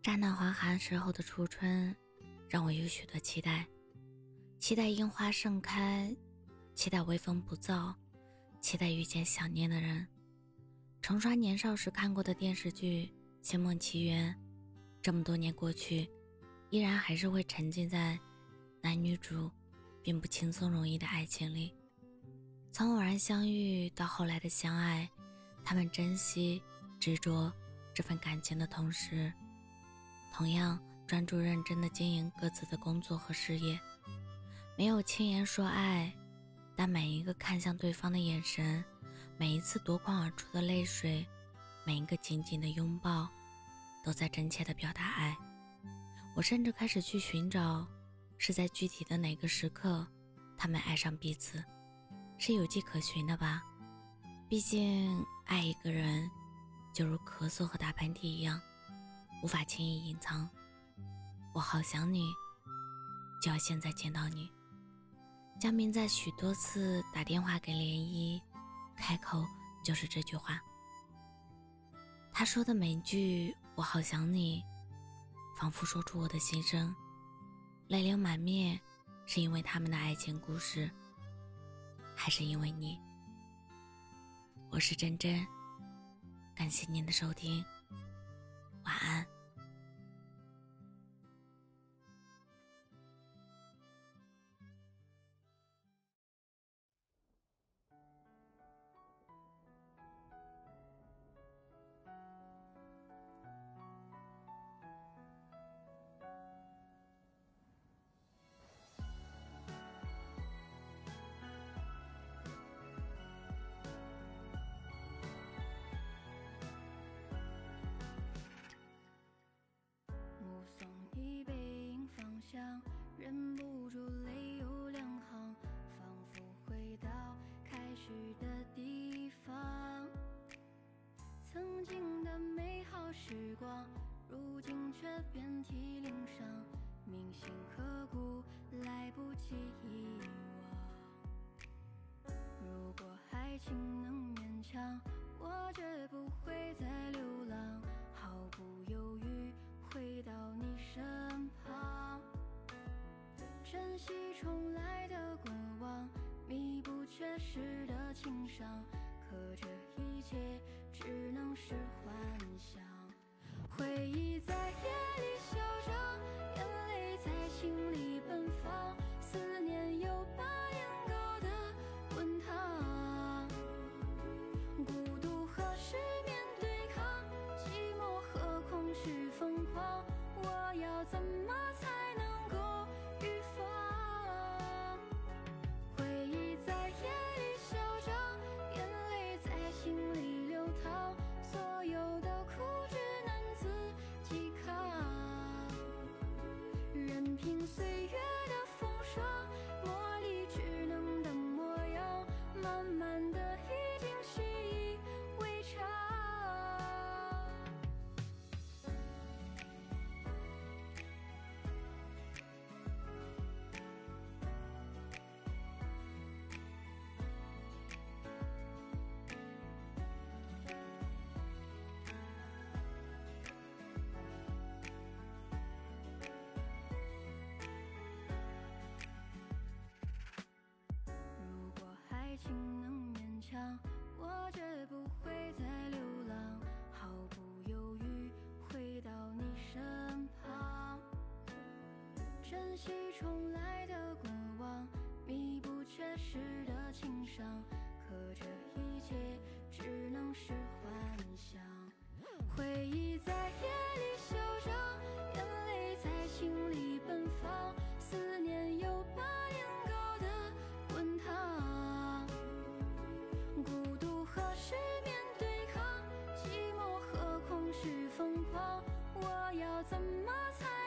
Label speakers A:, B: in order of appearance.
A: 乍暖还寒时候的初春，让我有许多期待：期待樱花盛开，期待微风不燥，期待遇见想念的人。重刷年少时看过的电视剧《仙梦奇缘》，这么多年过去，依然还是会沉浸在男女主并不轻松容易的爱情里。从偶然相遇到后来的相爱，他们珍惜、执着这份感情的同时。同样专注认真的经营各自的工作和事业，没有轻言说爱，但每一个看向对方的眼神，每一次夺眶而出的泪水，每一个紧紧的拥抱，都在真切的表达爱。我甚至开始去寻找，是在具体的哪个时刻，他们爱上彼此，是有迹可循的吧？毕竟爱一个人，就如咳嗽和打喷嚏一样。无法轻易隐藏，我好想你，就要现在见到你。江明在许多次打电话给涟漪，开口就是这句话。他说的每一句“我好想你”，仿佛说出我的心声。泪流满面，是因为他们的爱情故事，还是因为你？我是真真，感谢您的收听。晚安。
B: 却遍体鳞伤，铭心刻骨，来不及遗忘。如果爱情能勉强，我绝不会再流浪，毫不犹豫回到你身旁。珍惜重来的过往，弥补缺失的情伤。可这一切只能是幻想，怎么才能够预防？回忆在夜里笑张，眼泪在心里流淌，所有的苦只能自己扛，任凭岁月的风霜磨砺稚嫩的模样，慢慢的已经习。强，我绝不会再流浪，毫不犹豫回到你身旁。珍惜重来的过往，弥补缺失的情伤。可这一切只能是幻想，回忆我要怎么才